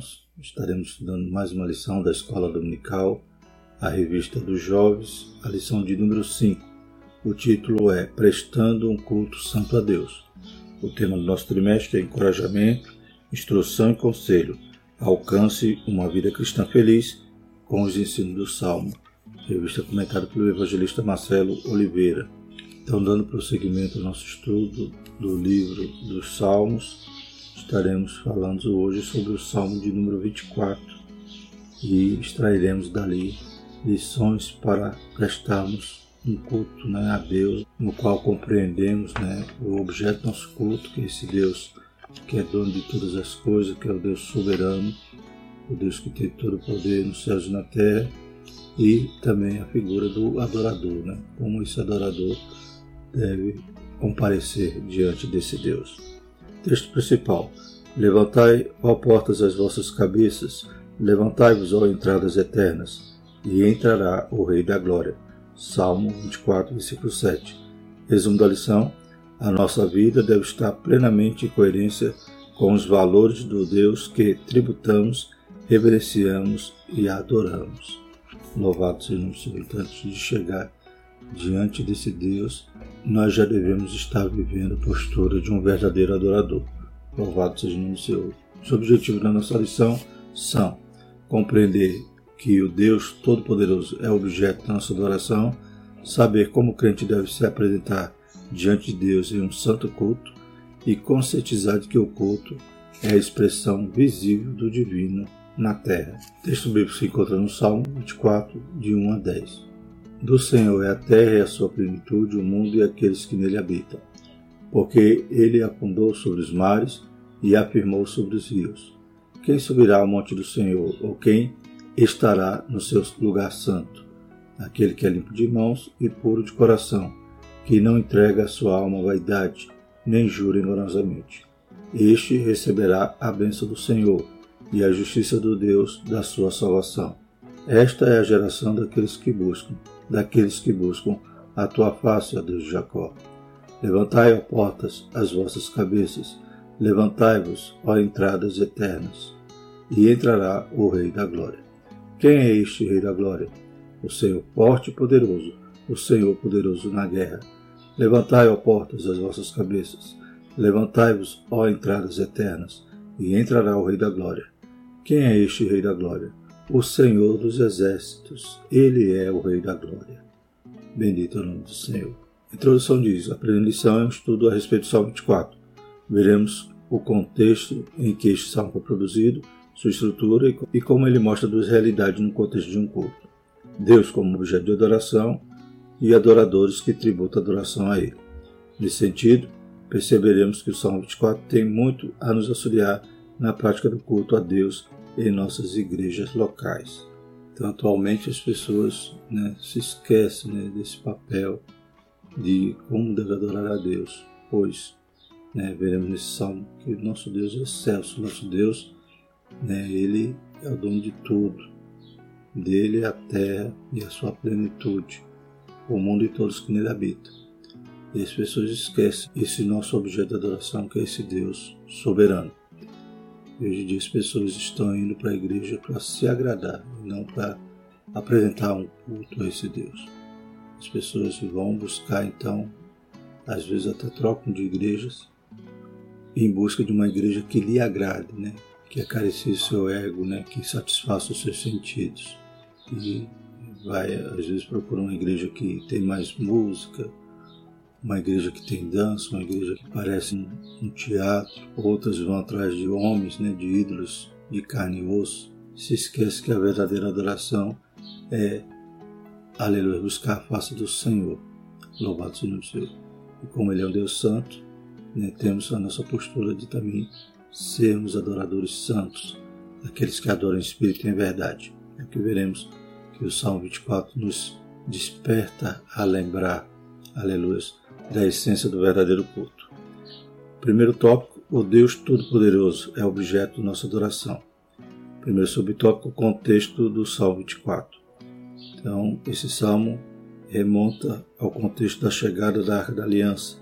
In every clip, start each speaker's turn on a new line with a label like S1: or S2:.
S1: irmãos. Estaremos estudando mais uma lição da Escola Dominical, a revista dos jovens, a lição de número 5. O título é Prestando um culto santo a Deus. O tema do nosso trimestre é encorajamento, instrução e conselho. Alcance uma vida cristã feliz com os ensinos do Salmo. Revista comentada pelo evangelista Marcelo Oliveira. Então, dando prosseguimento ao nosso estudo do livro dos Salmos, estaremos falando hoje sobre o Salmo de número 24 e extrairemos dali lições para prestarmos um culto né, a Deus, no qual compreendemos né, o objeto do nosso culto, que é esse Deus que é dono de todas as coisas, que é o Deus soberano, o Deus que tem todo o poder nos céus e na terra, e também a figura do adorador, né, como esse adorador deve comparecer diante desse Deus. Texto principal: Levantai, ó portas, as vossas cabeças, levantai-vos, ó entradas eternas, e entrará o Rei da Glória. Salmo 24, versículo 7. Resumo da lição: a nossa vida deve estar plenamente em coerência com os valores do Deus que tributamos, reverenciamos e adoramos. Louvado seja o Senhor. Antes de chegar diante desse Deus, nós já devemos estar vivendo a postura de um verdadeiro adorador. Louvado seja o nome do Senhor. Os objetivos da nossa lição são compreender que o Deus Todo-Poderoso é objeto da nossa adoração, saber como o crente deve se apresentar diante de Deus em um santo culto e conscientizar de que o culto é a expressão visível do divino na terra. O texto bíblico se encontra no Salmo 24, de 1 a 10. Do Senhor é a terra e a sua plenitude, o mundo e aqueles que nele habitam. Porque ele afundou sobre os mares e afirmou sobre os rios. Quem subirá ao monte do Senhor, ou quem estará no seu lugar santo? Aquele que é limpo de mãos e puro de coração, que não entrega a sua alma à vaidade, nem jura enganosamente. Este receberá a bênção do Senhor e a justiça do Deus da sua salvação. Esta é a geração daqueles que buscam daqueles que buscam a tua face, ó Deus de Jacó. Levantai, ó portas, as vossas cabeças, levantai-vos, ó entradas eternas, e entrará o Rei da Glória. Quem é este Rei da Glória? O Senhor forte e poderoso, o Senhor poderoso na guerra. Levantai, ó portas, as vossas cabeças, levantai-vos, ó entradas eternas, e entrará o Rei da Glória. Quem é este Rei da Glória? O Senhor dos Exércitos. Ele é o Rei da Glória. Bendito é o nome do Senhor. Introdução diz: a primeira lição é um estudo a respeito do Salmo 24. Veremos o contexto em que este salmo foi produzido, sua estrutura e como ele mostra duas realidades no contexto de um culto. Deus como objeto de adoração e adoradores que tributam adoração a Ele. Nesse sentido, perceberemos que o Salmo 24 tem muito a nos auxiliar na prática do culto a Deus em nossas igrejas locais. Então, atualmente, as pessoas né, se esquecem né, desse papel de como deve adorar a Deus, pois né, veremos nesse salmo que nosso Deus é excelso, nosso Deus, né, ele é o dono de tudo, dele é a terra e a sua plenitude, o mundo e todos que nele habitam. E as pessoas esquecem esse nosso objeto de adoração, que é esse Deus soberano. Hoje em dia as pessoas estão indo para a igreja para se agradar não para apresentar um culto a esse Deus. As pessoas vão buscar então, às vezes até trocam de igrejas, em busca de uma igreja que lhe agrade, né? que acaricie seu ego, né? que satisfaça os seus sentidos. E vai, às vezes procura uma igreja que tem mais música, uma igreja que tem dança, uma igreja que parece um, teatro, outras vão atrás de homens, né, de ídolos de carne e osso. Se esquece que a verdadeira adoração é, aleluia, buscar a face do Senhor. Louvado seja o Senhor. E como Ele é um Deus santo, né, temos a nossa postura de também sermos adoradores santos, aqueles que adoram em espírito e em verdade. É o que veremos que o Salmo 24 nos desperta a lembrar, aleluia, da essência do verdadeiro culto. Primeiro tópico, o Deus Todo-Poderoso é objeto de nossa adoração. Primeiro subtópico, o contexto do Salmo 24. Então, esse salmo remonta ao contexto da chegada da Arca da Aliança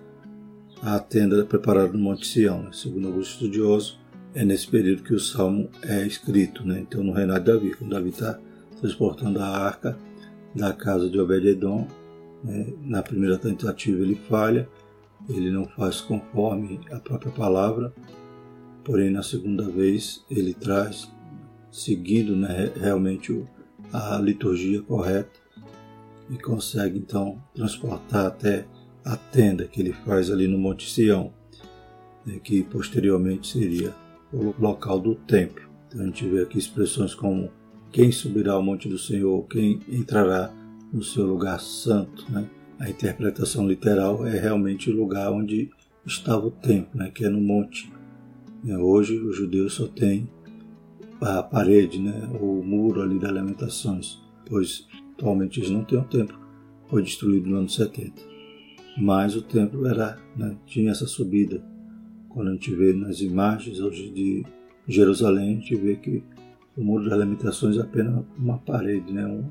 S1: à tenda preparada no Monte Sião. Né? Segundo alguns estudiosos, é nesse período que o salmo é escrito, né? Então, no reinado de Davi, quando Davi está transportando a arca da casa de Obed-edom, né? na primeira tentativa ele falha, ele não faz conforme a própria palavra, porém na segunda vez ele traz, seguindo né, realmente a liturgia correta, e consegue então transportar até a tenda que ele faz ali no Monte Sião, né, que posteriormente seria o local do templo. Então a gente vê aqui expressões como quem subirá ao monte do Senhor, quem entrará no seu lugar santo. Né? A interpretação literal é realmente o lugar onde estava o templo, né? que é no monte. Hoje os judeus só têm a parede, né? o muro ali das lamentações, pois atualmente eles não têm o templo, foi destruído no ano 70. Mas o templo era, né? tinha essa subida quando a gente vê nas imagens hoje de Jerusalém, a gente vê que o Muro das Lamentações é apenas uma parede, né, um,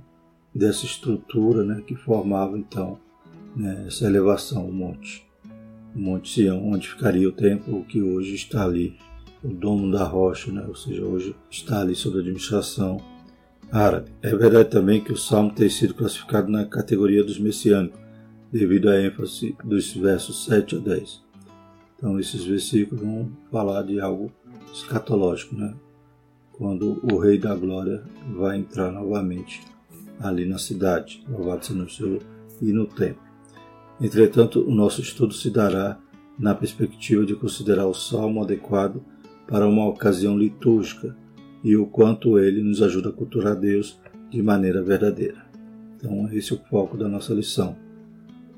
S1: dessa estrutura né, que formava então né, essa elevação, o monte. O Monte Sião, onde ficaria o templo que hoje está ali, o domo da rocha, né, ou seja, hoje está ali sob administração árabe. É verdade também que o Salmo tem sido classificado na categoria dos messiânicos, devido à ênfase dos versos 7 a 10. Então, esses versículos vão falar de algo escatológico, né? Quando o Rei da Glória vai entrar novamente ali na cidade, louvado seja o Senhor, e no templo. Entretanto, o nosso estudo se dará na perspectiva de considerar o salmo adequado para uma ocasião litúrgica e o quanto ele nos ajuda a cultuar Deus de maneira verdadeira. Então, esse é o foco da nossa lição,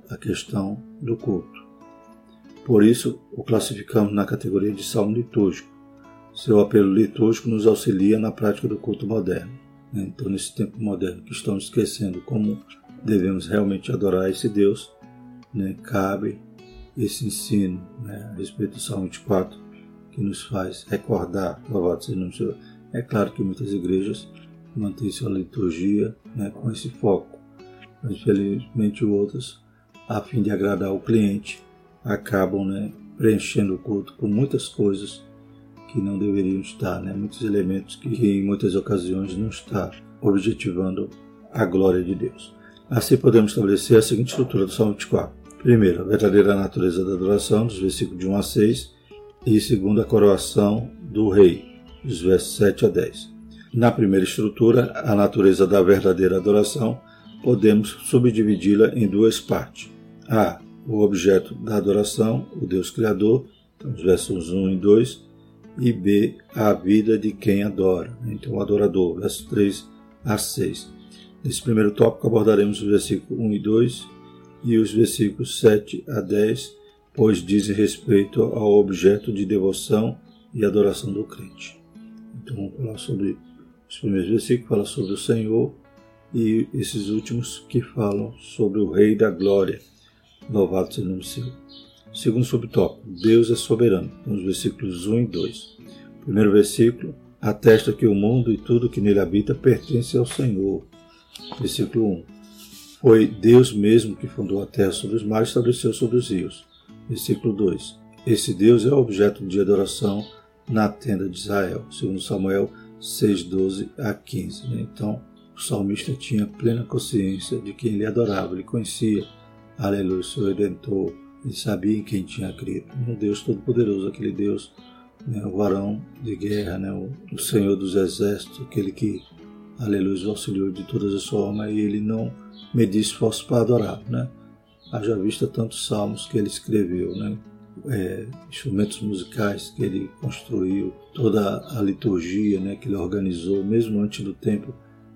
S1: a questão do culto. Por isso, o classificamos na categoria de salmo litúrgico. Seu apelo litúrgico nos auxilia na prática do culto moderno. Né? Então, nesse tempo moderno que estamos esquecendo como devemos realmente adorar esse Deus, né, cabe esse ensino né, a respeito do Salmo 24, que nos faz recordar, louvado seja o Senhor. É claro que muitas igrejas mantêm sua liturgia né, com esse foco, mas infelizmente outras, a fim de agradar o cliente, acabam né, preenchendo o culto com muitas coisas que não deveriam estar, né? muitos elementos que em muitas ocasiões não está objetivando a glória de Deus. Assim podemos estabelecer a seguinte estrutura do Salmo 24. Primeiro, a verdadeira natureza da adoração, dos versículos de 1 a 6, e segundo, a coroação do rei, dos versos 7 a 10. Na primeira estrutura, a natureza da verdadeira adoração, podemos subdividi-la em duas partes. A o objeto da adoração, o Deus Criador, então os versos 1 e 2, e B, a vida de quem adora, então o adorador, versos 3 a 6. Nesse primeiro tópico abordaremos os versículos 1 e 2 e os versículos 7 a 10, pois dizem respeito ao objeto de devoção e adoração do crente. Então vamos falar sobre os primeiros versículos, fala sobre o Senhor, e esses últimos que falam sobre o Rei da Glória, Louvado seja o nome do Senhor. Segundo subtópico, Deus é soberano, nos versículos 1 e 2. Primeiro versículo, atesta que o mundo e tudo que nele habita pertence ao Senhor. Versículo 1. Foi Deus mesmo que fundou a terra sobre os mares e estabeleceu sobre os rios. Versículo 2. Esse Deus é objeto de adoração na tenda de Israel, segundo Samuel 6, 12 a 15. Então, o salmista tinha plena consciência de quem ele adorava, ele conhecia Aleluia, seu Redentor. Ele sabia em quem tinha crido. Um Deus Todo-Poderoso, aquele Deus, né, o varão de guerra, né, o, o, Senhor dos Exércitos, aquele que, aleluia, o auxiliou de todas as formas e ele não media esforço para adorar. Né? Haja vista tantos salmos que ele escreveu, né? É, instrumentos musicais que ele construiu, toda a liturgia né, que ele organizou, mesmo antes do templo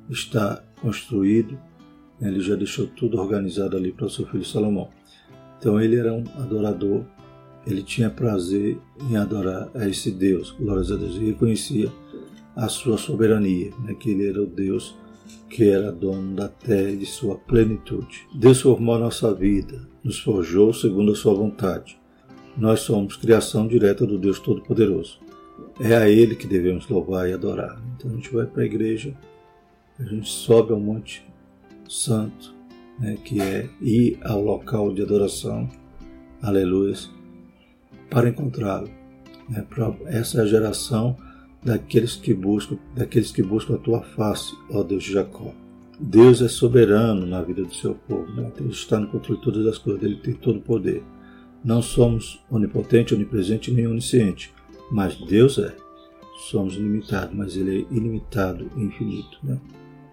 S1: estar construído, ele já deixou tudo organizado ali para o seu filho Salomão. Então ele era um adorador, ele tinha prazer em adorar a esse Deus, glórias a Deus, e reconhecia a sua soberania, né, que ele era o Deus que era dono da terra e de sua plenitude. Deus formou a nossa vida, nos forjou segundo a sua vontade. Nós somos criação direta do Deus Todo-Poderoso. É a Ele que devemos louvar e adorar. Então a gente vai para a igreja, a gente sobe ao monte santo, né, que é ir ao local de adoração, aleluia, para encontrá-lo. Né? Essa é a geração daqueles que buscam, daqueles que buscam a tua face, ó Deus de Jacó. Deus é soberano na vida do seu povo, né? Ele está no controle de todas as coisas, ele tem todo o poder. Não somos onipotente, onipresente nem onisciente, mas Deus é. Somos limitados, mas ele é ilimitado e infinito. Né?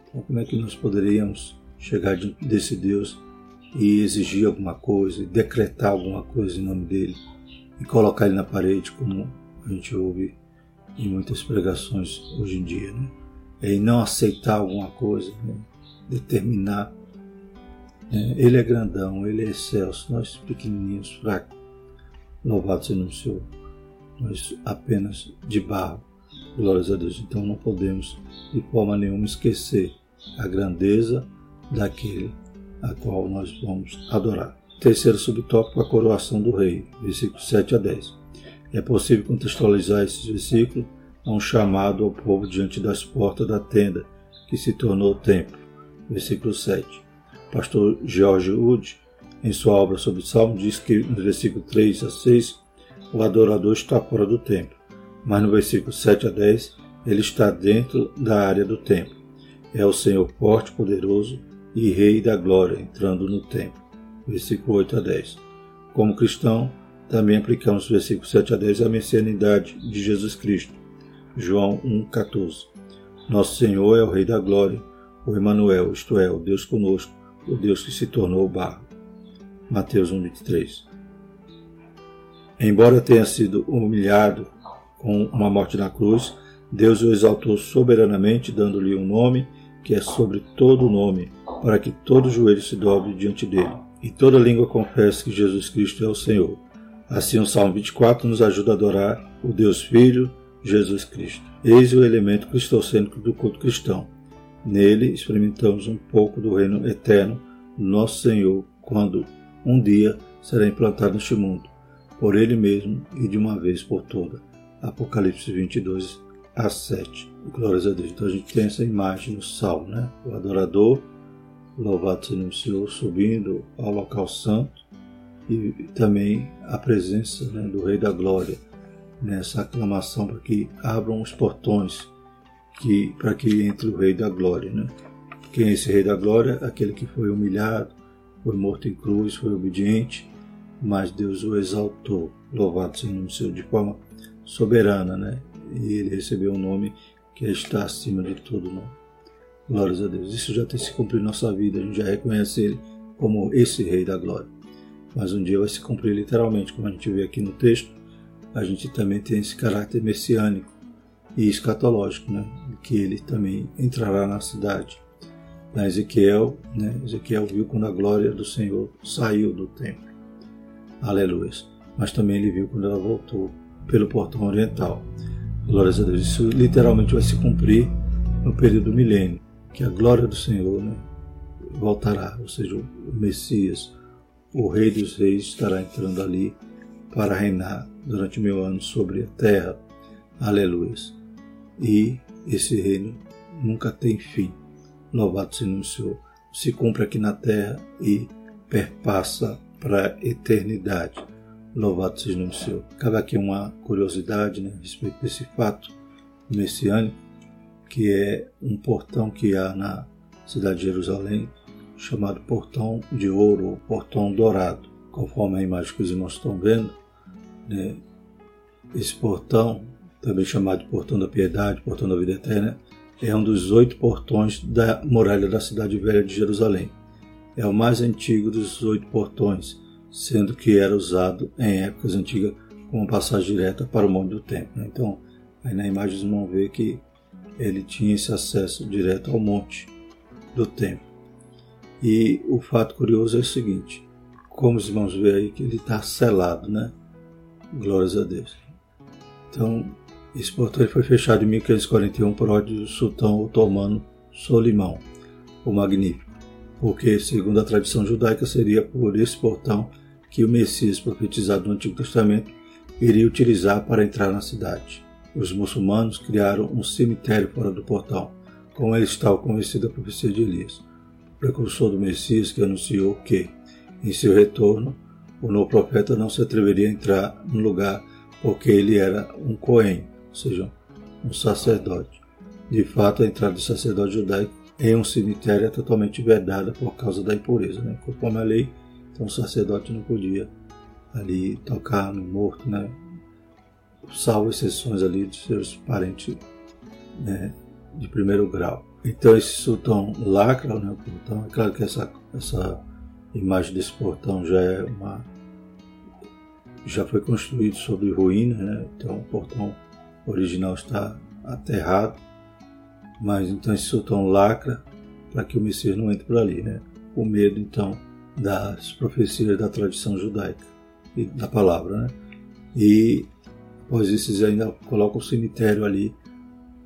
S1: Então, como é que nós poderíamos chegar desse Deus e exigir alguma coisa, decretar alguma coisa em nome dele e colocar ele na parede, como a gente ouve em muitas pregações hoje em dia, né? É não aceitar alguma coisa, né? determinar. Né? Ele é grandão, ele é excelso, nós pequenininhos, fracos. Louvado seja o Senhor. Nós apenas de barro. Glórias a Deus. Então não podemos de forma nenhuma esquecer a grandeza daquele a qual nós vamos adorar. Terceiro subtópico, a coroação do rei, versículos 7 a 10. É possível contextualizar esses versículos a um chamado ao povo diante das portas da tenda, que se tornou o templo. Versículo 7. Pastor George Wood, em sua obra sobre o Salmo, diz que no versículo 3 a 6, o adorador está fora do templo, mas no versículo 7 a 10, ele está dentro da área do templo. É o Senhor forte, poderoso e Rei da glória entrando no templo. Versículo 8 a 10. Como cristão, também aplicamos o versículo 7 a 10 à messianidade de Jesus Cristo. João 1,14. Nosso Senhor é o Rei da Glória, o Emanuel, isto é, o Deus conosco, o Deus que se tornou barro. Mateus 1,23. Embora tenha sido humilhado com uma morte na cruz, Deus o exaltou soberanamente, dando-lhe um nome que é sobre todo nome, para que todo joelho se dobre diante dele, e toda língua confesse que Jesus Cristo é o Senhor. Assim, o Salmo 24 nos ajuda a adorar o Deus Filho, Jesus Cristo. Eis o elemento cristocêntrico do culto cristão. Nele experimentamos um pouco do reino eterno do nosso Senhor, quando um dia será implantado neste mundo, por Ele mesmo e de uma vez por toda. Apocalipse 22 a 7. Glórias a Deus. Então a gente tem essa imagem no salmo, né? O adorador, louvado seja o Senhor, subindo ao local santo e também a presença né, do Rei da Glória nessa aclamação para que abram os portões que, para que entre o Rei da Glória. Né? Quem é esse Rei da Glória? Aquele que foi humilhado, foi morto em cruz, foi obediente, mas Deus o exaltou. Louvado seja o Senhor de forma soberana, né? E ele recebeu um nome que está acima de todo nome. Glórias a Deus. Isso já tem se cumprido em nossa vida, a gente já reconhece ele como esse Rei da Glória mas um dia vai se cumprir literalmente, como a gente vê aqui no texto. A gente também tem esse caráter messiânico e escatológico, né? que ele também entrará na cidade. Na Ezequiel, né? Ezequiel viu quando a glória do Senhor saiu do templo. Aleluia. Mas também ele viu quando ela voltou pelo portão oriental. Glórias a Deus. Isso literalmente vai se cumprir no período do milênio, que a glória do Senhor né, voltará, ou seja, o Messias, o Rei dos Reis estará entrando ali para reinar durante mil anos sobre a terra. Aleluia. E esse reino nunca tem fim. Louvado seja o Senhor. Se cumpre aqui na terra e perpassa para a eternidade. Louvado seja o Senhor. Cabe aqui uma curiosidade né, a respeito desse fato messiânico, que é um portão que há na cidade de Jerusalém, chamado Portão de Ouro ou Portão Dourado. Conforme a imagem que os irmãos estão vendo, né, esse portão, também chamado Portão da Piedade, Portão da Vida Eterna, é um dos oito portões da muralha da cidade velha de Jerusalém. É o mais antigo dos oito portões, sendo que era usado em épocas antigas como passagem direta para o Monte do Templo. Né. Então, aí na imagem vocês vão ver que ele tinha esse acesso direto ao Monte do Templo. E o fato curioso é o seguinte: como os irmãos veem aí, que ele está selado, né? Glórias a Deus. Então, esse portão foi fechado em 1541 por ordem do sultão otomano Solimão, o Magnífico, porque, segundo a tradição judaica, seria por esse portão que o Messias profetizado no Antigo Testamento iria utilizar para entrar na cidade. Os muçulmanos criaram um cemitério fora do portão, como eles estavam convencidos da profecia de Elias precursor do Messias, que anunciou que, em seu retorno, o novo profeta não se atreveria a entrar no lugar porque ele era um cohen, ou seja, um sacerdote. De fato, a entrada de sacerdote judaico em um cemitério é totalmente vedada por causa da impureza, né? Conforme a lei, então o sacerdote não podia ali tocar no morto, né? Salvo exceções ali de seus parentes né? de primeiro grau. Então esse sultão lacra né, o portão. É claro que essa, essa imagem desse portão já é uma já foi construído sobre ruínas, né? Então o portão original está aterrado, mas então esse sultão lacra para que o Messias não entre por ali, né? Com medo então das profecias da tradição judaica e da palavra, né? E isso eles ainda colocam o cemitério ali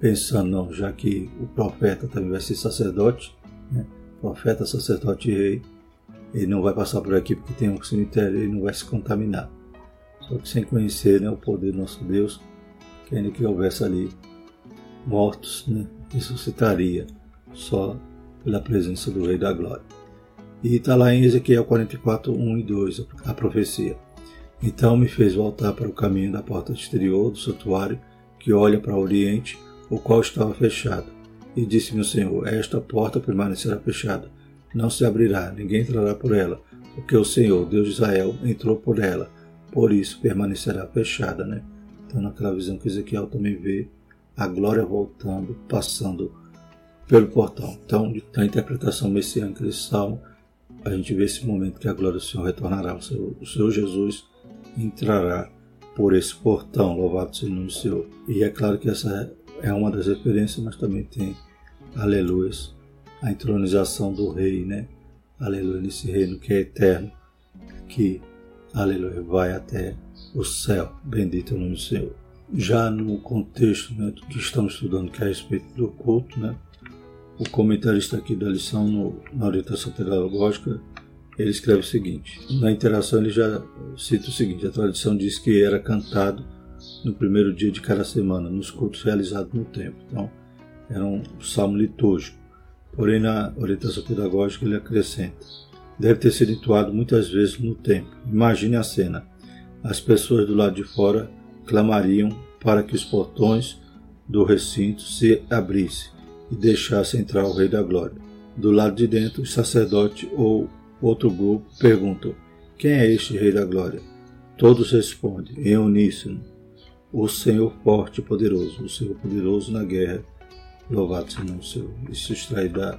S1: pensando, não, já que o profeta também vai ser sacerdote, né? profeta, sacerdote e rei, ele não vai passar por aqui porque tem um cemitério, ele não vai se contaminar. Só que sem conhecer né, o poder do nosso Deus, que ainda que houvesse ali mortos, né, ressuscitaria só pela presença do Rei da Glória. E está lá em Ezequiel 44, 1 e 2, a profecia. Então me fez voltar para o caminho da porta exterior do santuário, que olha para o oriente, o qual estava fechado. E disse-me o Senhor: Esta porta permanecerá fechada, não se abrirá, ninguém entrará por ela, porque o Senhor, Deus de Israel, entrou por ela, por isso permanecerá fechada. Né? Então, naquela visão que Ezequiel também vê, a glória voltando, passando pelo portão. Então, na interpretação messiânica desse salmo, a gente vê esse momento que a glória do Senhor retornará, o Senhor, o Senhor Jesus entrará por esse portão, louvado seja o nome do Senhor. E é claro que essa é uma das referências, mas também tem, aleluia, a entronização do rei, né? Aleluia, nesse reino que é eterno, que, aleluia, vai até o céu. Bendito é o nome do Senhor. Já no contexto né, que estamos estudando, que é a respeito do culto, né? O comentarista aqui da lição, no, na orientação pedagógica, ele escreve o seguinte: na interação ele já cita o seguinte: a tradição diz que era cantado no primeiro dia de cada semana, nos cultos realizados no templo. Então, era um salmo litúrgico. Porém, na orientação pedagógica, ele acrescenta: deve ter sido entoado muitas vezes no templo. Imagine a cena: as pessoas do lado de fora clamariam para que os portões do recinto se abrissem e deixassem entrar o Rei da Glória. Do lado de dentro, o sacerdote ou outro grupo perguntam: Quem é este Rei da Glória? Todos respondem, em uníssono: o Senhor forte e poderoso, o Senhor poderoso na guerra. Louvado seja o Senhor. Isso extrai da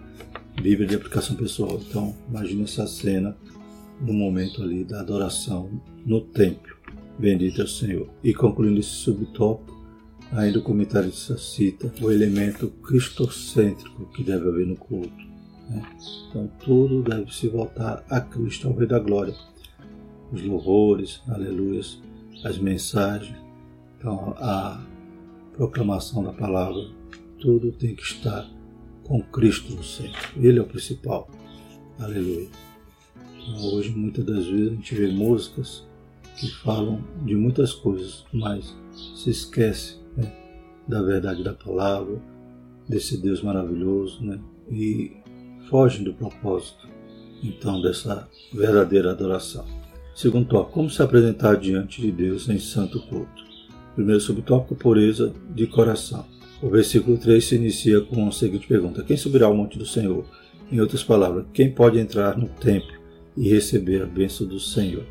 S1: Bíblia de aplicação pessoal. Então, imagine essa cena no momento ali da adoração no templo. Bendito é o Senhor. E concluindo esse subtópico, ainda o comentarista cita o elemento cristocêntrico que deve haver no culto. Então, tudo deve se voltar a Cristo, ao Rei da Glória. Os louvores, aleluias, as mensagens, então, a proclamação da palavra, tudo tem que estar com Cristo no centro. Ele é o principal. Aleluia. Então, hoje, muitas das vezes, a gente vê músicas que falam de muitas coisas, mas se esquece né, da verdade da palavra, desse Deus maravilhoso, né, e fogem do propósito, então, dessa verdadeira adoração. Segundo tópico, como se apresentar diante de Deus em santo culto. Primeiro subtópico, pureza de coração. O versículo 3 se inicia com a seguinte pergunta: Quem subirá ao monte do Senhor? Em outras palavras, quem pode entrar no templo e receber a bênção do Senhor?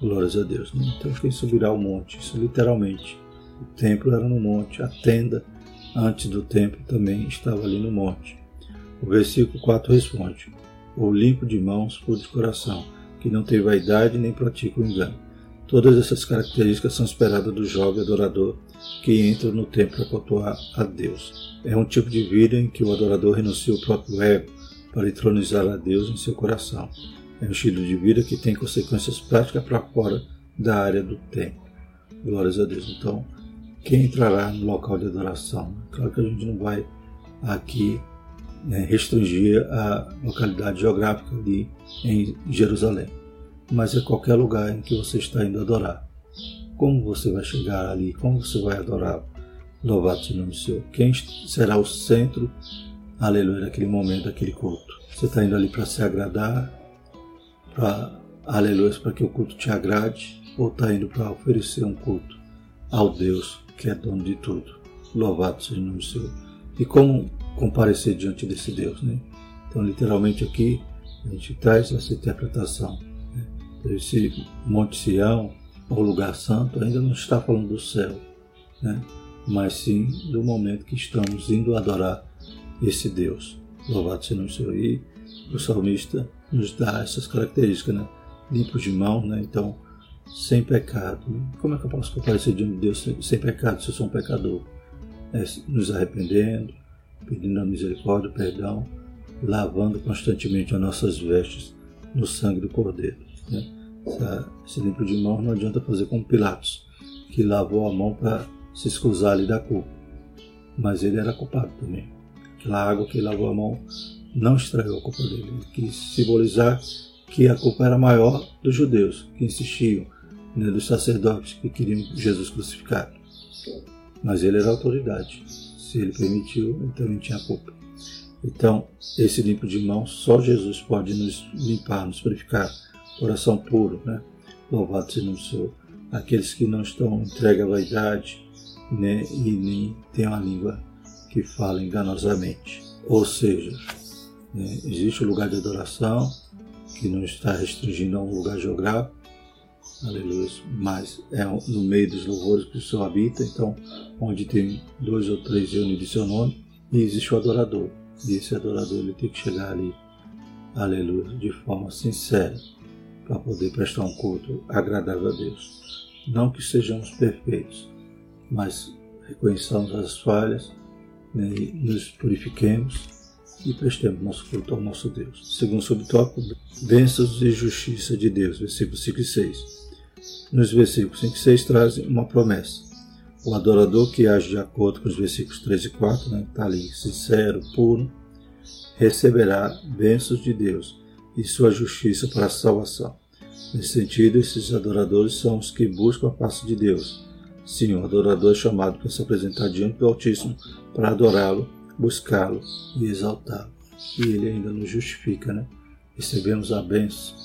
S1: Glórias a Deus. Então, quem subirá ao monte? Isso literalmente. O templo era no monte, a tenda antes do templo também estava ali no monte. O versículo 4 responde: O limpo de mãos, puro de coração, que não tem vaidade nem pratica o engano Todas essas características são esperadas do jovem adorador que entra no templo para cultuar a Deus. É um tipo de vida em que o adorador renuncia o próprio ego para entronizar a Deus em seu coração. É um estilo de vida que tem consequências práticas para fora da área do templo. Glórias a Deus. Então, quem entrará no local de adoração? Claro que a gente não vai aqui né, restringir a localidade geográfica ali em Jerusalém mas é qualquer lugar em que você está indo adorar. Como você vai chegar ali? Como você vai adorar? Louvado seja o nome do Senhor. Quem será o centro, aleluia, daquele momento, daquele culto? Você está indo ali para se agradar, para, aleluia, para que o culto te agrade, ou está indo para oferecer um culto ao Deus que é dono de tudo. Louvado seja o nome do Senhor. E como comparecer diante desse Deus, né? Então, literalmente aqui, a gente traz essa interpretação. Né? Esse Monte Sião, ou lugar santo, ainda não está falando do céu, né? mas sim do momento que estamos indo adorar esse Deus. Louvado seja o Senhor. E o salmista nos dá essas características, né? Limpos de mão, né? Então, sem pecado. Como é que eu posso comparecer diante de Deus sem, sem pecado se eu sou um pecador? É, nos arrependendo, pedindo a misericórdia, o perdão, lavando constantemente as nossas vestes no sangue do Cordeiro. Né? Esse limpo de mão não adianta fazer como Pilatos, que lavou a mão para se escusar ali da culpa. Mas ele era culpado também. Aquela água que lavou a mão não estragou a culpa dele. Ele quis simbolizar que a culpa era maior dos judeus, que insistiam, né, dos sacerdotes que queriam Jesus crucificado. Mas ele era autoridade. Se ele permitiu, ele também tinha culpa. Então, esse limpo de mão, só Jesus pode nos limpar, nos purificar. Coração puro, né? Louvado seja o Senhor. Aqueles que não estão entregues à vaidade, né? E nem têm uma língua que fala enganosamente. Ou seja, né? existe o um lugar de adoração, que não está restringindo a um lugar geográfico, aleluia, mas é no meio dos louvores que o Senhor habita, então, onde tem dois ou três reunidos de seu nome, e existe o adorador. E esse adorador ele tem que chegar ali, aleluia, de forma sincera, para poder prestar um culto agradável a Deus. Não que sejamos perfeitos, mas reconheçamos as falhas, né, nos purifiquemos e prestemos nosso culto ao nosso Deus. Segundo subtópico, bênçãos e justiça de Deus, versículos 5 e 6. Nos versículos 5 e 6 trazem uma promessa. O adorador que age de acordo com os versículos 3 e 4, né, está ali, sincero, puro, receberá bênçãos de Deus e sua justiça para a salvação. Nesse sentido, esses adoradores são os que buscam a face de Deus. Sim, o adorador é chamado para se apresentar diante do Altíssimo para adorá-lo buscá-lo e exaltá-lo. E ele ainda nos justifica, né? Recebemos a bênção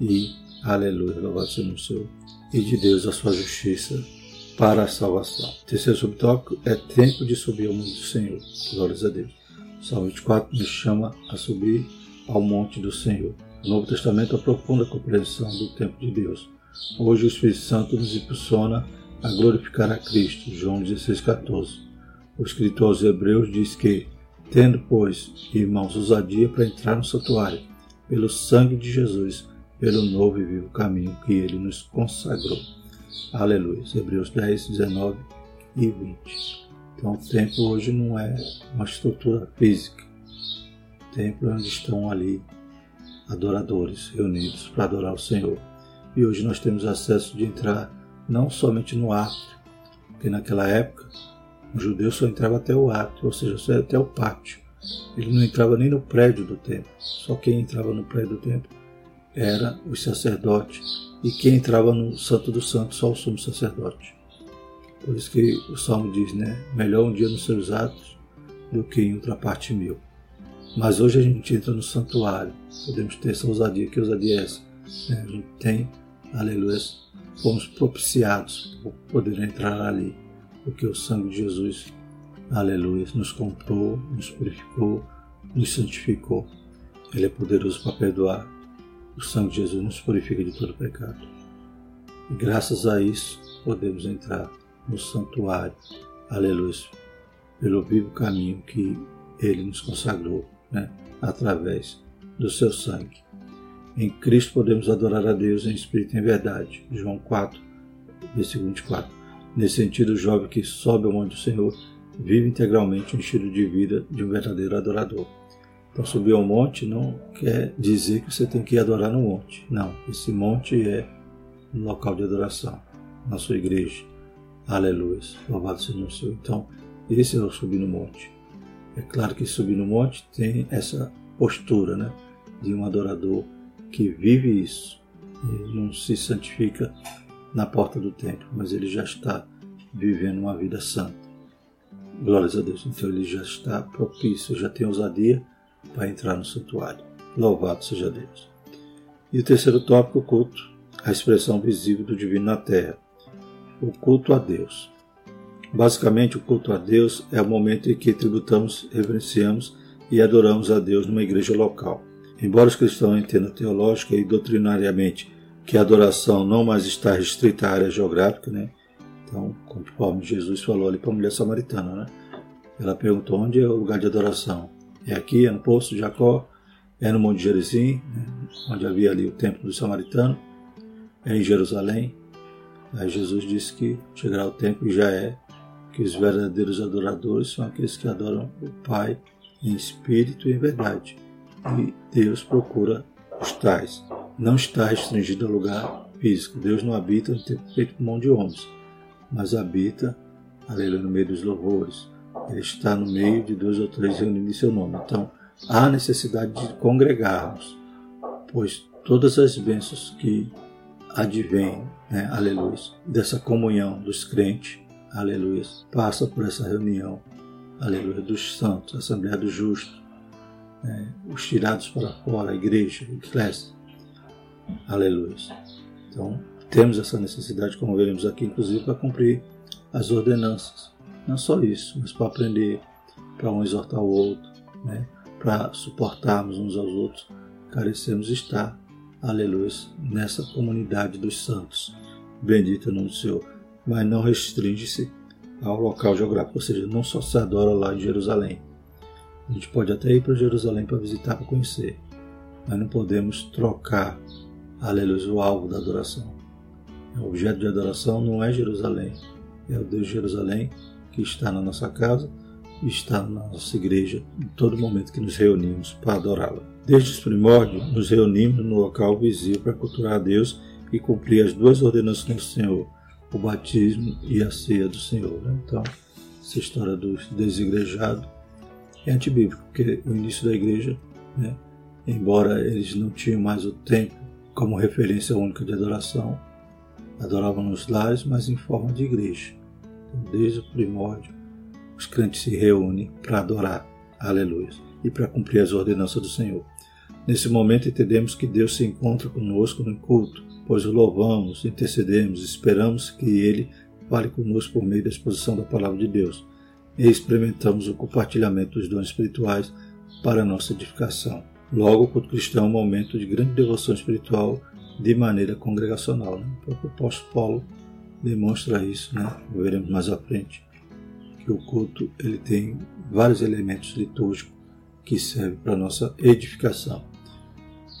S1: e, aleluia, louvado seja o Senhor, e de Deus a sua justiça para a salvação. Terceiro subtópico é tempo de subir ao mundo do Senhor. Glórias a Deus. Salmo 24 nos chama a subir ao monte do Senhor. O Novo Testamento aprofunda a compreensão do tempo de Deus. Hoje o Espírito Santo nos impulsiona a glorificar a Cristo. João 16,14. O escritor aos Hebreus diz que, tendo, pois, irmãos, ousadia para entrar no santuário, pelo sangue de Jesus, pelo novo e vivo caminho que ele nos consagrou. Aleluia. Hebreus 10, 19 e 20. Então, o templo hoje não é uma estrutura física. O templo é onde estão ali adoradores reunidos para adorar o Senhor. E hoje nós temos acesso de entrar não somente no átrio, porque naquela época o judeu só entrava até o átrio, ou seja, só até o pátio. Ele não entrava nem no prédio do templo. Só quem entrava no prédio do templo era os sacerdotes. E quem entrava no Santo dos Santos, só o sumo sacerdote. Por isso que o Salmo diz, né? Melhor um dia nos seus atos do que em outra parte mil. Mas hoje a gente entra no santuário. Podemos ter essa ousadia. Que ousadia é essa? Né? A gente tem, aleluia, fomos propiciados por poder entrar ali porque o sangue de Jesus, aleluia, nos comprou, nos purificou, nos santificou. Ele é poderoso para perdoar. O sangue de Jesus nos purifica de todo pecado. E graças a isso podemos entrar no santuário, aleluia, pelo vivo caminho que ele nos consagrou, né, através do seu sangue. Em Cristo podemos adorar a Deus em espírito e em verdade. João 4, versículo 24. Nesse sentido, o jovem que sobe ao monte do Senhor vive integralmente estilo de vida de um verdadeiro adorador. Então, subir ao monte não quer dizer que você tem que ir adorar no monte. Não, esse monte é um local de adoração, na sua igreja. Aleluia, louvado seja o Senhor. Então, esse é o subir no monte. É claro que subir no monte tem essa postura né, de um adorador que vive isso, e não se santifica na porta do templo, mas ele já está vivendo uma vida santa. Glórias a Deus. Então ele já está propício, já tem ousadia para entrar no santuário. Louvado seja Deus. E o terceiro tópico, o culto, a expressão visível do divino na terra. o culto a Deus. Basicamente, o culto a Deus é o momento em que tributamos, reverenciamos e adoramos a Deus numa igreja local. Embora os cristãos entendam teológica e doutrinariamente que a adoração não mais está restrita à área geográfica, né? Então, conforme Jesus falou ali para a mulher samaritana, né? Ela perguntou onde é o lugar de adoração. É aqui, é no poço de Jacó, é no Monte Gerizim, né? onde havia ali o templo do samaritano, é em Jerusalém. Aí Jesus disse que chegará o tempo e já é que os verdadeiros adoradores são aqueles que adoram o Pai em espírito e em verdade. E Deus procura os tais. Não está restringido a lugar físico. Deus não habita no tempo feito por mão de homens, mas habita, aleluia, no meio dos louvores. Ele está no meio de dois ou três reunindo em seu nome. Então, há necessidade de congregarmos, pois todas as bênçãos que advêm, né, aleluia, dessa comunhão dos crentes, aleluia, passa por essa reunião, aleluia, dos santos, Assembleia dos Justos, né, os tirados para fora, a igreja, a igreja, aleluia. Então, temos essa necessidade, como veremos aqui, inclusive, para cumprir as ordenanças. Não só isso, mas para aprender, para um exortar o outro, né? para suportarmos uns aos outros, carecemos estar, aleluia, nessa comunidade dos santos. Bendito o nome do Senhor. Mas não restringe-se ao local geográfico, ou seja, não só se adora lá em Jerusalém. A gente pode até ir para Jerusalém para visitar, para conhecer, mas não podemos trocar, aleluia, o alvo da adoração. O objeto de adoração não é Jerusalém, é o Deus de Jerusalém que está na nossa casa está na nossa igreja em todo momento que nos reunimos para adorá-la. Desde os primórdios, nos reunimos no local visível para cultuar a Deus e cumprir as duas ordenanças do Senhor, o batismo e a ceia do Senhor. Né? Então, essa história do desigrejados é antibíblico, porque o início da igreja, né, embora eles não tinham mais o templo como referência única de adoração, adoravam nos lares, mas em forma de igreja. Desde o primórdio, os crentes se reúnem para adorar, aleluia, e para cumprir as ordenanças do Senhor. Nesse momento entendemos que Deus se encontra conosco no culto, pois o louvamos, intercedemos, esperamos que Ele fale conosco por meio da exposição da palavra de Deus e experimentamos o compartilhamento dos dons espirituais para nossa edificação. Logo, o culto cristão é um momento de grande devoção espiritual de maneira congregacional. Né? O próprio apóstolo Paulo demonstra isso, né? veremos mais à frente que o culto ele tem vários elementos litúrgicos que servem para a nossa edificação.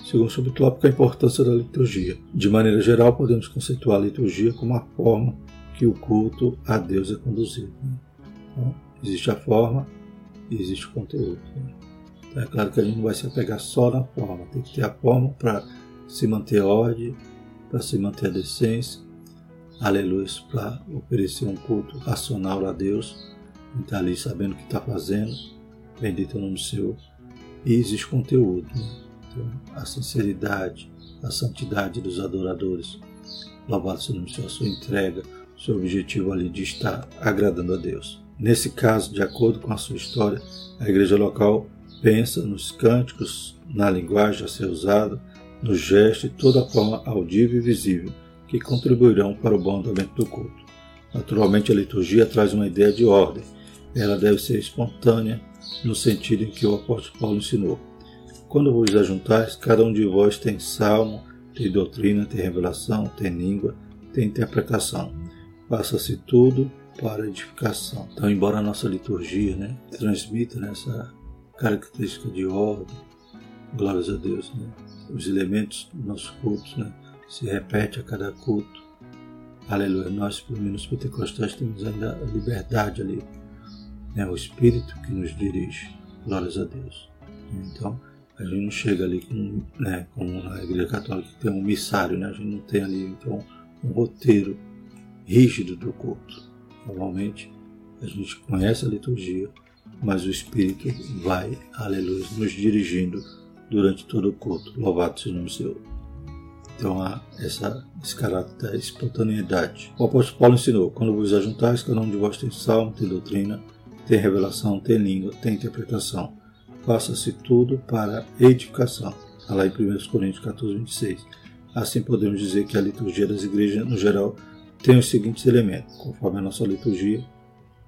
S1: Segundo subtópico, a importância da liturgia. De maneira geral, podemos conceituar a liturgia como a forma que o culto a Deus é conduzido. Né? Então, existe a forma e existe o conteúdo. Né? Então, é claro que a gente não vai se apegar só na forma, tem que ter a forma para se manter ordem, para se manter a decência, aleluia, para oferecer um culto racional a Deus, está ali sabendo o que está fazendo, bendito é o nome do Senhor, e existe conteúdo, né? então, a sinceridade, a santidade dos adoradores, louvado seja o nome do Senhor, a sua entrega, seu objetivo ali de estar agradando a Deus. Nesse caso, de acordo com a sua história, a igreja local pensa nos cânticos, na linguagem a ser usada, no gesto e toda a forma audível e visível que contribuirão para o bom andamento do culto. Naturalmente, a liturgia traz uma ideia de ordem, ela deve ser espontânea, no sentido em que o apóstolo Paulo ensinou. Quando vos ajuntais, cada um de vós tem salmo, tem doutrina, tem revelação, tem língua, tem interpretação. Faça-se tudo para edificação. Então, embora a nossa liturgia né, transmita né, essa característica de ordem, glórias a Deus, né, os elementos dos nossos cultos né, se repete a cada culto. Aleluia. Nós, pelo menos pentecostais, temos ainda a liberdade ali é o Espírito que nos dirige. Glórias a Deus. Então, a gente não chega ali com, né, como na Igreja Católica, que tem um missário, né? a gente não tem ali então, um roteiro rígido do culto. Normalmente, a gente conhece a liturgia, mas o Espírito vai, aleluia, nos dirigindo durante todo o culto. Louvado seja o nome Senhor. Então há essa, esse caráter da espontaneidade. O apóstolo Paulo ensinou: quando vos ajuntais, cada um de vós tem salmo, tem doutrina, tem revelação, tem língua, tem interpretação. Faça-se tudo para edificação. Está lá em 1 Coríntios 14, 26. Assim podemos dizer que a liturgia das igrejas, no geral, tem os seguintes elementos, conforme a nossa liturgia,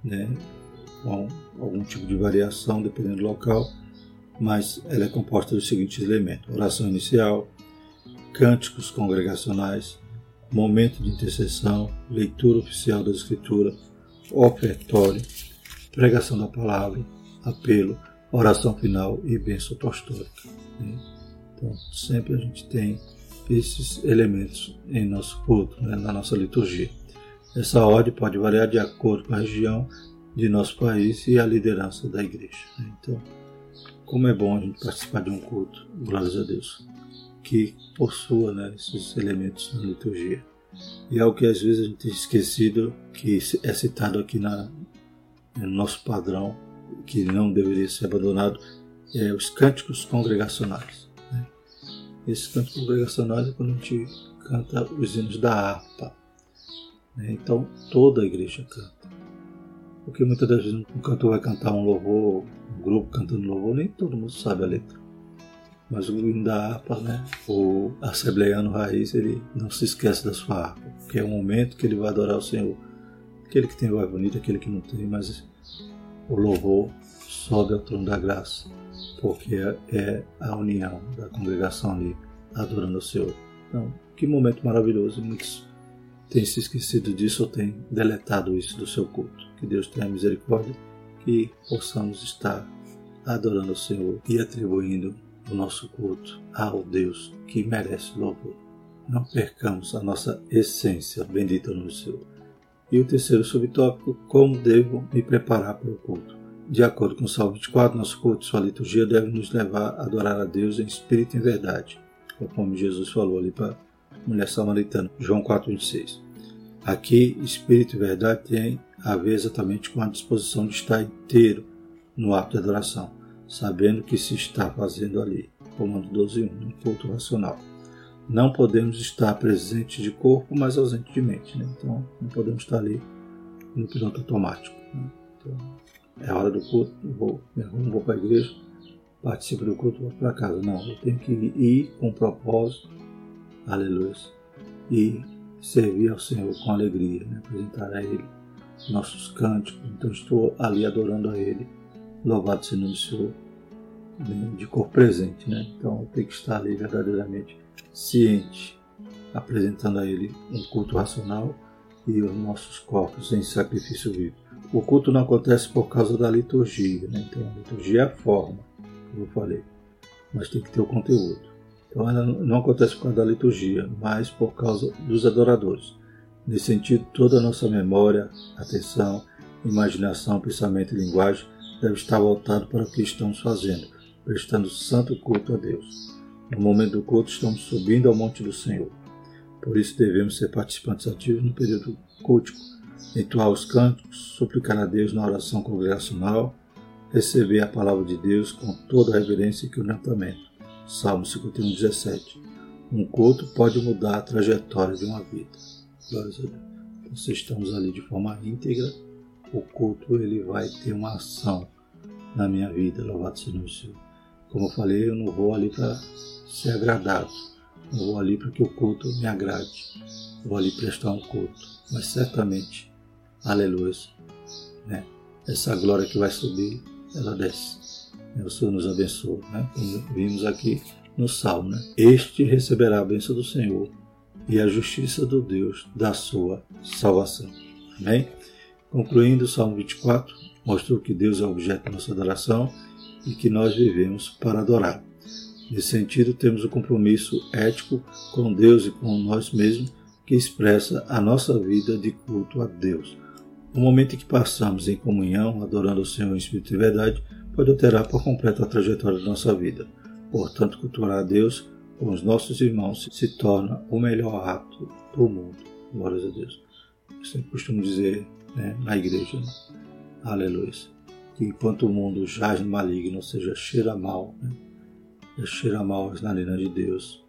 S1: né, com algum tipo de variação dependendo do local, mas ela é composta dos seguintes elementos: oração inicial, cânticos congregacionais, momento de intercessão, leitura oficial da Escritura, ofertório, pregação da palavra, apelo, oração final e bênção apostólica. Né? Então, sempre a gente tem esses elementos em nosso culto, né, na nossa liturgia. Essa ordem pode variar de acordo com a região de nosso país e a liderança da igreja. Né? Então, como é bom a gente participar de um culto, glórias a Deus, que possua né, esses elementos na liturgia. E é o que às vezes a gente tem esquecido, que é citado aqui na, no nosso padrão, que não deveria ser abandonado, é os cânticos congregacionais. Né? Esses cânticos congregacionais é quando a gente canta os hinos da harpa. Né? Então toda a igreja canta. Porque muitas das vezes um cantor vai cantar um louvor, um grupo cantando louvor, nem todo mundo sabe a letra. Mas o hino da harpa, né? o assembleiano raiz, ele não se esquece da sua harpa, porque é o momento que ele vai adorar o Senhor. Aquele que tem voz bonita, aquele que não tem, mas o louvor sobe ao trono da graça, porque é a união da congregação ali adorando o Senhor. Então, que momento maravilhoso. Muitos têm se esquecido disso ou têm deletado isso do seu culto. Que Deus tenha misericórdia, que possamos estar adorando o Senhor e atribuindo o nosso culto ao Deus que merece louvor. Não percamos a nossa essência, bendita no Senhor. E o terceiro subtópico, como devo me preparar para o culto. De acordo com o Salmo 24, nosso culto, sua liturgia deve nos levar a adorar a Deus em espírito e em verdade, conforme Jesus falou ali para a mulher samaritana, João 4,26. Aqui, espírito e verdade tem a ver exatamente com a disposição de estar inteiro no ato de adoração, sabendo que se está fazendo ali. Comando 12.1, no culto racional não podemos estar presentes de corpo, mas ausente de mente. Né? Então, não podemos estar ali no piloto automático. Né? Então, é hora do culto, eu vou, arrumo, vou para a igreja, participo do culto, vou para casa. Não, eu tenho que ir com propósito, aleluia, e servir ao Senhor com alegria, né? apresentar a Ele nossos cânticos. Então, estou ali adorando a Ele. Louvado seja o Senhor, né? de corpo presente. Né? Então, tenho que estar ali verdadeiramente ciente, apresentando a Ele um culto racional e os nossos corpos em sacrifício vivo. O culto não acontece por causa da liturgia, né? então a liturgia é a forma, como eu falei, mas tem que ter o conteúdo. Então ela não acontece por causa da liturgia, mas por causa dos adoradores. Nesse sentido, toda a nossa memória, atenção, imaginação, pensamento e linguagem deve estar voltado para o que estamos fazendo, prestando santo culto a Deus. No momento do culto, estamos subindo ao monte do Senhor. Por isso devemos ser participantes ativos no período cultico, entoar os cânticos, suplicar a Deus na oração congregacional, receber a palavra de Deus com toda a reverência e quebrantamento. Salmo 51, 17. Um culto pode mudar a trajetória de uma vida. Glórias a Deus. Se estamos ali de forma íntegra, o culto ele vai ter uma ação na minha vida. Louvado seja o Senhor. Como eu falei, eu não vou ali para ser agradado. Eu vou ali para que o culto me agrade. Eu vou ali prestar um culto. Mas certamente, aleluia, né? essa glória que vai subir, ela desce. O Senhor nos abençoe, né? Como vimos aqui no Salmo, né? Este receberá a bênção do Senhor e a justiça do Deus da sua salvação. Amém? Concluindo o Salmo 24, mostrou que Deus é objeto da nossa adoração e que nós vivemos para adorar. Nesse sentido, temos o compromisso ético com Deus e com nós mesmos que expressa a nossa vida de culto a Deus. O momento em que passamos em comunhão, adorando o Senhor em espírito e verdade, pode alterar por completo a trajetória da nossa vida. Portanto, cultuar a Deus com os nossos irmãos se torna o melhor ato do mundo. Glórias a Deus. Eu sempre costumo dizer né, na igreja, né? aleluia, que enquanto o mundo jaz no maligno, ou seja, cheira mal, né? e cheira mal as narinas de Deus.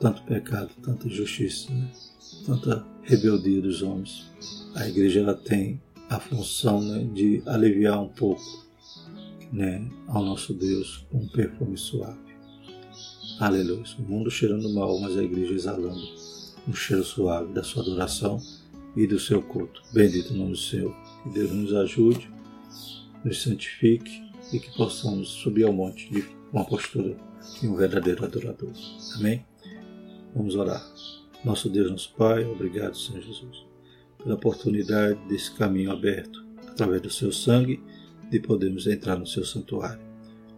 S1: Tanto pecado, tanta injustiça, né? tanta rebeldia dos homens. A igreja ela tem a função né, de aliviar um pouco né, ao nosso Deus com um perfume suave. Aleluia. O mundo cheirando mal, mas a igreja exalando um cheiro suave da sua adoração e do seu culto. Bendito nome do Senhor. Que Deus nos ajude, nos santifique e que possamos subir ao monte de uma postura de um verdadeiro adorador. Amém? Vamos orar. Nosso Deus, nosso Pai, obrigado, Senhor Jesus, pela oportunidade desse caminho aberto, através do seu sangue, de podermos entrar no seu santuário,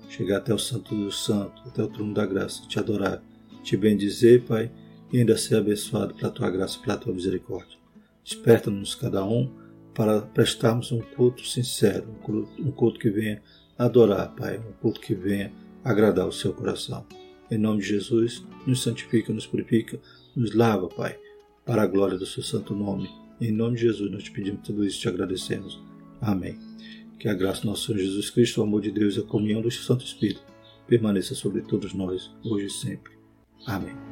S1: chegar até o Santo dos Santos, até o trono da graça, te adorar, te bendizer, Pai, e ainda ser abençoado pela tua graça pela tua misericórdia. Desperta-nos cada um para prestarmos um culto sincero, um culto, um culto que venha adorar, Pai, um culto que venha agradar o seu coração. Em nome de Jesus, nos santifica, nos purifica, nos lava, Pai, para a glória do seu santo nome. Em nome de Jesus, nós te pedimos tudo isso e te agradecemos. Amém. Que a graça do nosso Senhor Jesus Cristo, o amor de Deus e a comunhão do Santo Espírito permaneça sobre todos nós, hoje e sempre. Amém.